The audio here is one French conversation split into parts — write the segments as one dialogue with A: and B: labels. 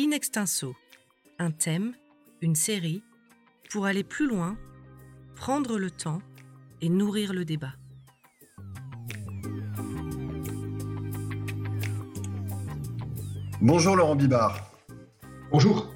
A: In extenso, un thème, une série, pour aller plus loin, prendre le temps et nourrir le débat.
B: Bonjour Laurent Bibard.
C: Bonjour.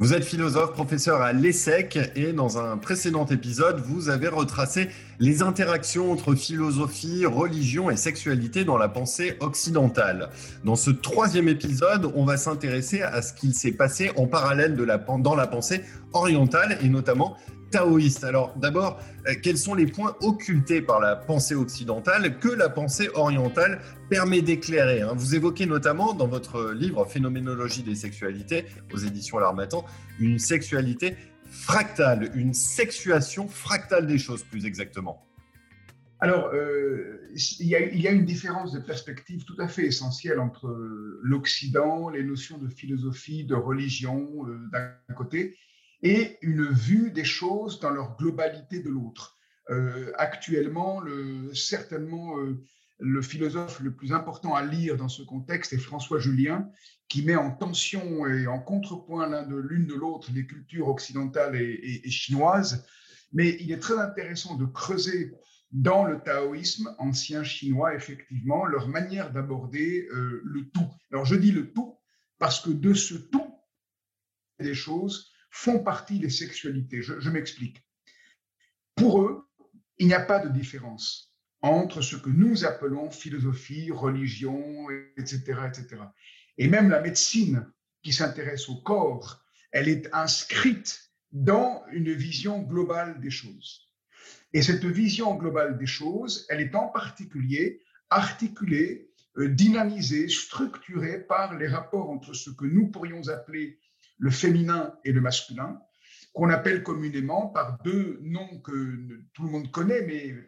B: Vous êtes philosophe, professeur à l'ESSEC et dans un précédent épisode, vous avez retracé les interactions entre philosophie, religion et sexualité dans la pensée occidentale. Dans ce troisième épisode, on va s'intéresser à ce qu'il s'est passé en parallèle dans la pensée orientale et notamment taoïste. Alors d'abord, euh, quels sont les points occultés par la pensée occidentale que la pensée orientale permet d'éclairer hein? Vous évoquez notamment dans votre livre Phénoménologie des sexualités aux éditions L'Armatan une sexualité fractale, une sexuation fractale des choses plus exactement.
C: Alors, euh, il, y a, une différence de perspective tout à fait essentielle entre l'Occident, les notions de philosophie, de religion euh, d'un côté, et une vue des choses dans leur globalité de l'autre. Euh, actuellement, le, certainement, euh, le philosophe le plus important à lire dans ce contexte est François Julien, qui met en tension et en contrepoint l'une de l'autre les cultures occidentales et, et, chinoises. Mais il est très intéressant de creuser dans le taoïsme ancien chinois, effectivement, leur manière d'aborder euh, le tout. Alors je dis le tout parce que de ce tout, des choses font partie des sexualités. Je, m'explique. Pour eux, il n'y a pas de différence entre ce que nous appelons philosophie, religion, etc., etc. Et même la médecine qui s'intéresse au corps, elle est inscrite dans une vision globale des choses. Et cette vision globale des choses, elle est en particulier articulée, euh, dynamisée, structurée par les rapports entre ce que nous pourrions appeler le féminin et le masculin, qu'on appelle communément par deux noms que tout le monde connaît,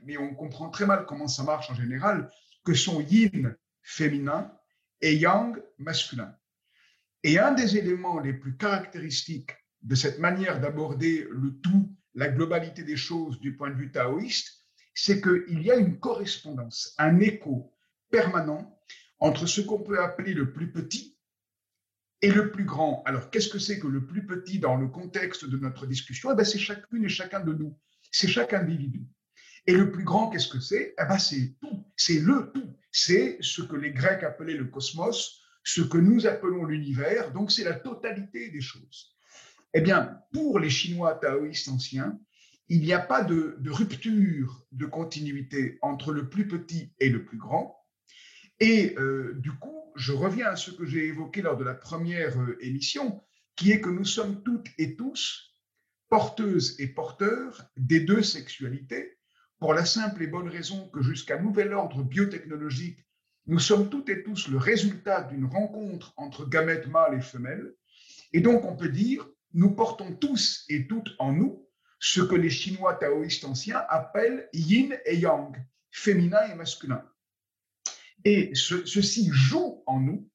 C: mais, on comprend très mal comment ça marche en général, que sont yin, féminin, et yang, masculin. Et un des éléments les plus caractéristiques de cette manière d'aborder le tout, la globalité des choses du point de vue taoïste, c'est qu'il y a une correspondance, un écho permanent entre ce qu'on peut appeler le plus petit, et le plus grand, alors qu'est-ce que c'est que le plus petit dans le contexte de notre discussion? Eh ben, C'est chacune et chacun de nous, c'est chaque individu. Et le plus grand, qu'est-ce que c'est? Eh ben, C'est tout, c'est le tout, c'est ce que les Grecs appelaient le cosmos, ce que nous appelons l'univers, donc c'est la totalité des choses. Eh bien, pour les Chinois taoïstes anciens, il n'y a pas de, rupture de continuité entre le plus petit et le plus grand, et euh, du coup, je reviens à ce que j'ai évoqué lors de la première euh, émission, qui est que nous sommes toutes et tous porteuses et porteurs des deux sexualités, pour la simple et bonne raison que jusqu'à nouvel ordre biotechnologique, nous sommes toutes et tous le résultat d'une rencontre entre gamètes mâles et femelles. Et donc, on peut dire, nous portons tous et toutes en nous ce que les Chinois taoïstes anciens appellent yin et yang, féminin et masculin. Et ceci joue en nous,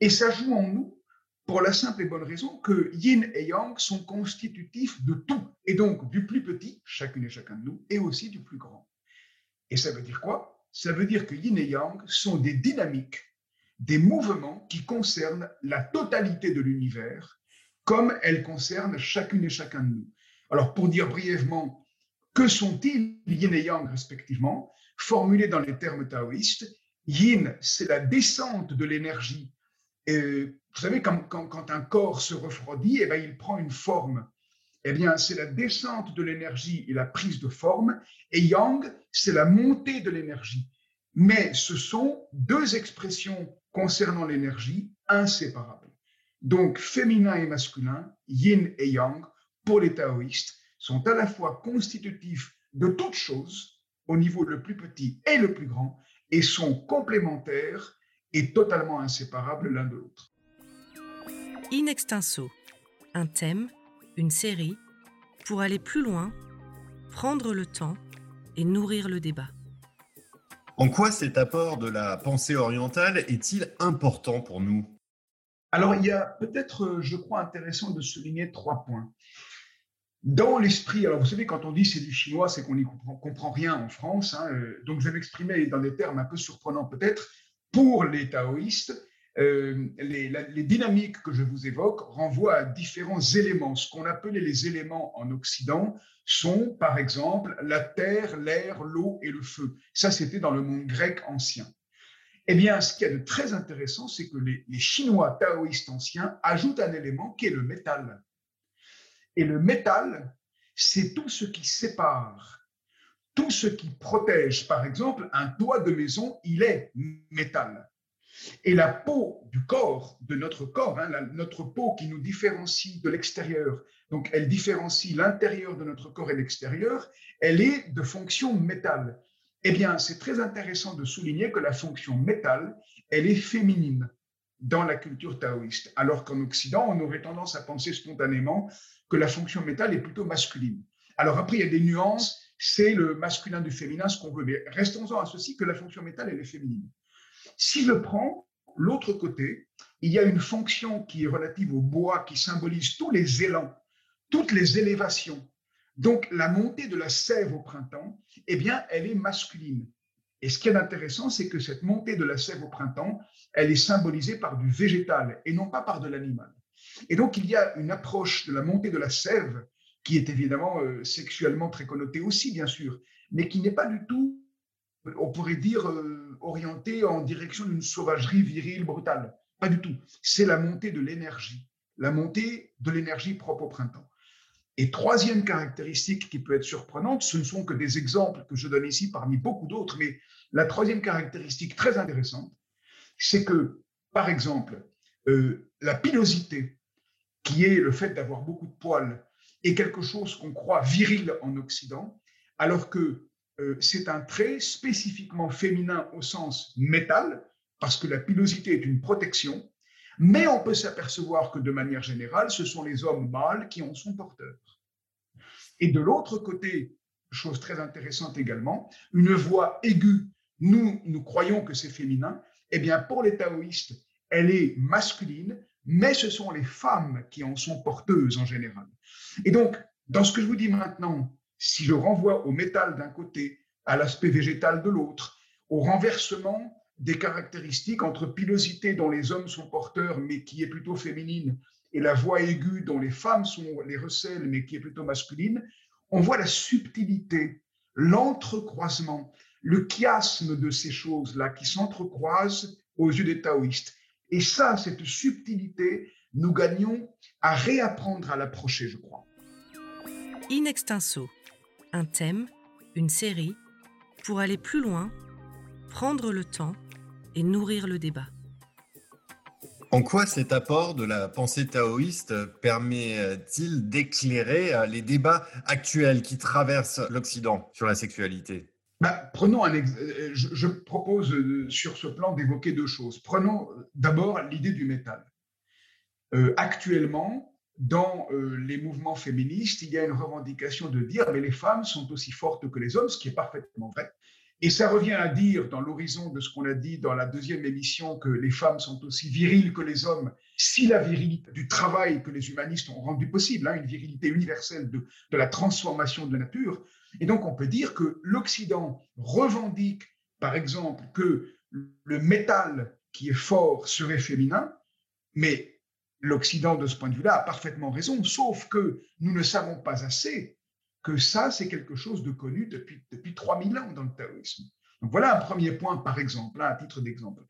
C: et ça joue en nous pour la simple et bonne raison que yin et yang sont constitutifs de tout, et donc du plus petit, chacune et chacun de nous, et aussi du plus grand. Et ça veut dire quoi? Ça veut dire que yin et yang sont des dynamiques, des mouvements qui concernent la totalité de l'univers, comme elles concernent chacune et chacun de nous. Alors pour dire brièvement, que sont-ils yin et yang respectivement? Formulés dans les termes taoïstes, Yin, c'est la descente de l'énergie. Vous savez, quand, quand, un corps se refroidit, eh ben, il prend une forme. Eh bien, c'est la descente de l'énergie et la prise de forme. Et Yang, c'est la montée de l'énergie. Mais ce sont deux expressions concernant l'énergie inséparables. Donc, féminin et masculin, yin et yang, pour les taoïstes, sont à la fois constitutifs de toutes choses, au niveau le plus petit et le plus grand, et sont complémentaires et totalement inséparables l'un de l'autre.
A: In extenso, un thème, une série, pour aller plus loin, prendre le temps et nourrir le débat.
B: En quoi cet apport de la pensée orientale est-il important pour nous?
C: Alors, il y a peut-être, je crois, intéressant de souligner trois points dans l'esprit, alors vous savez, quand on dit c'est du chinois, c'est qu'on n'y comprend, rien en France. Hein, euh, donc je vais m'exprimer dans des termes un peu surprenants peut-être. Pour les taoïstes, euh, les, dynamiques que je vous évoque renvoient à différents éléments. Ce qu'on appelait les éléments en Occident sont, par exemple, la terre, l'air, l'eau et le feu. Ça, c'était dans le monde grec ancien. Eh bien, ce qui est de très intéressant, c'est que les, les Chinois taoïstes anciens ajoutent un élément qui est le métal. Et le métal, c'est tout ce qui sépare, tout ce qui protège. Par exemple, un toit de maison, il est métal. Et la peau du corps, de notre corps, hein, notre peau qui nous différencie de l'extérieur, donc elle différencie l'intérieur de notre corps et l'extérieur, elle est de fonction métal. Eh bien, c'est très intéressant de souligner que la fonction métal, elle est féminine dans la culture taoïste, alors qu'en Occident, on aurait tendance à penser spontanément que la fonction métal est plutôt masculine. Alors après, il y a des nuances, c'est le masculin du féminin, ce qu'on veut, mais restons-en à ceci que la fonction métal, elle est féminine. Si je prends l'autre côté, il y a une fonction qui est relative au bois, qui symbolise tous les élans, toutes les élévations. Donc la montée de la sève au printemps, eh bien, elle est masculine. Et ce qui est intéressant, c'est que cette montée de la sève au printemps, elle est symbolisée par du végétal et non pas par de l'animal. Et donc il y a une approche de la montée de la sève qui est évidemment euh, sexuellement très connotée aussi, bien sûr, mais qui n'est pas du tout on pourrait dire, euh, orienté en direction d'une sauvagerie virile, brutale. Pas du tout. C'est la montée de l'énergie, la montée de l'énergie propre au printemps. Et troisième caractéristique qui peut être surprenante, ce ne sont que des exemples que je donne ici parmi beaucoup d'autres, mais la troisième caractéristique très intéressante, c'est que, par exemple, euh, la pilosité, qui est le fait d'avoir beaucoup de poils, est quelque chose qu'on croit viril en Occident, alors que euh, c'est un trait spécifiquement féminin au sens métal, parce que la pilosité est une protection, mais on peut s'apercevoir que de manière générale, ce sont les hommes mâles qui en sont porteurs. Et de l'autre côté, chose très intéressante également, une voix aiguë, nous, nous croyons que c'est féminin, eh bien pour les taoïstes, elle est masculine, mais ce sont les femmes qui en sont porteuses en général. Et donc, dans ce que je vous dis maintenant, si je renvoie au métal d'un côté, à l'aspect végétal de l'autre, au renversement des caractéristiques entre pilosité dont les hommes sont porteurs mais qui est plutôt féminine et la voix aiguë dont les femmes sont les recèlent mais qui est plutôt masculine, on voit la subtilité, l'entrecroisement, le chiasme de ces choses-là qui s'entrecroisent aux yeux des taoïstes. Et ça, cette subtilité, nous gagnons à réapprendre à l'approcher, je crois.
A: In extenso un thème, une série, pour aller plus loin, prendre le temps et nourrir le débat.
B: En quoi cet apport de la pensée taoïste permet-il d'éclairer euh, les débats actuels qui traversent l'Occident sur la sexualité?
C: Bah, Prenons un euh, je, propose euh, sur ce plan d'évoquer deux choses. Prenons d'abord l'idée du métal. actuellement, dans euh, les mouvements féministes, il y a une revendication de dire mais les femmes sont aussi fortes que les hommes, ce qui est parfaitement vrai. Et ça revient à dire, dans l'horizon de ce qu'on a dit dans la deuxième émission, que les femmes sont aussi viriles que les hommes, si la virilité du travail que les humanistes ont rendu possible, hein, une virilité universelle de, de la transformation de la nature. Et donc on peut dire que l'Occident revendique, par exemple, que le métal qui est fort serait féminin, mais l'Occident, de ce point de vue-là, a parfaitement raison, sauf que nous ne savons pas assez que ça, c'est quelque chose de connu depuis, depuis 3000 ans dans le taoïsme. Donc voilà un premier point, par exemple, à titre d'exemple.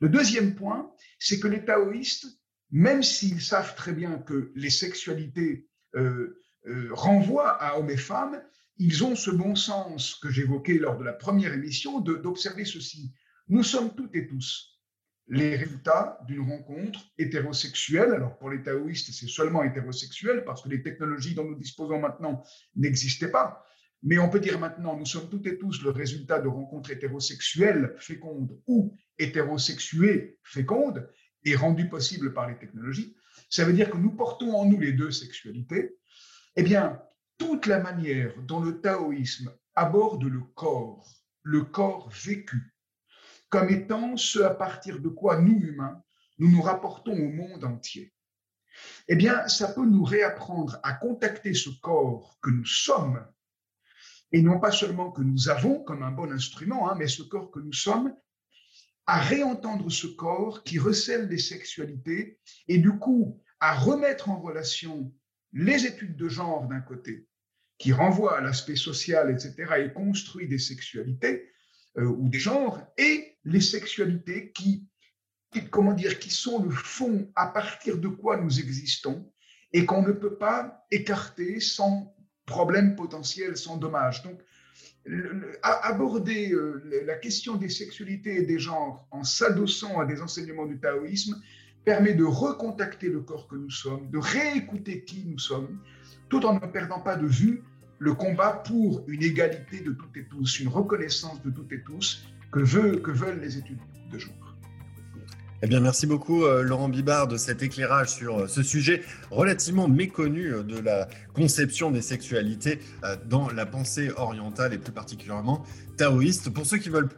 C: Le deuxième point, c'est que les taoïstes, même s'ils savent très bien que les sexualités euh, euh, renvoient à hommes et femmes, ils ont ce bon sens que j'évoquais lors de la première émission d'observer ceci. Nous sommes toutes et tous les résultats d'une rencontre hétérosexuelle. Alors pour les taoïstes, c'est seulement hétérosexuel parce que les technologies dont nous disposons maintenant n'existaient pas. Mais on peut dire maintenant, nous sommes toutes et tous le résultat de rencontres hétérosexuelles fécondes ou hétérosexuées fécondes et rendues possibles par les technologies. Ça veut dire que nous portons en nous les deux sexualités. Eh bien, toute la manière dont le taoïsme aborde le corps, le corps vécu, comme étant ce à partir de quoi nous, humains, nous nous rapportons au monde entier. Eh bien, ça peut nous réapprendre à contacter ce corps que nous sommes, et non pas seulement que nous avons comme un bon instrument, hein, mais ce corps que nous sommes à réentendre ce corps qui recèle des sexualités et du coup à remettre en relation les études de genre d'un côté, qui renvoient à l'aspect social, etc., et construit des sexualités euh, ou des genres, et les sexualités qui, comment dire, qui sont le fond à partir de quoi nous existons et qu'on ne peut pas écarter sans problème potentiel, sans dommage. Donc, aborder euh, la question des sexualités et des genres en s'adossant à des enseignements du taoïsme permet de recontacter le corps que nous sommes, de réécouter qui nous sommes, tout en ne perdant pas de vue le combat pour une égalité de toutes et tous, une reconnaissance de toutes et tous que, veulent les études de genre.
B: Eh bien, merci beaucoup, euh, Laurent Bibard, de cet éclairage sur euh, ce sujet relativement méconnu euh, de la conception des sexualités dans la pensée orientale et plus particulièrement taoïste. Pour ceux qui veulent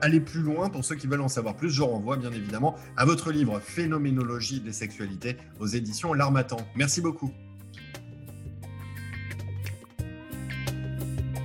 B: aller plus loin, pour ceux qui veulent en savoir plus, je renvoie bien évidemment à votre livre Phénoménologie des sexualités aux éditions L'Armatan. Merci beaucoup.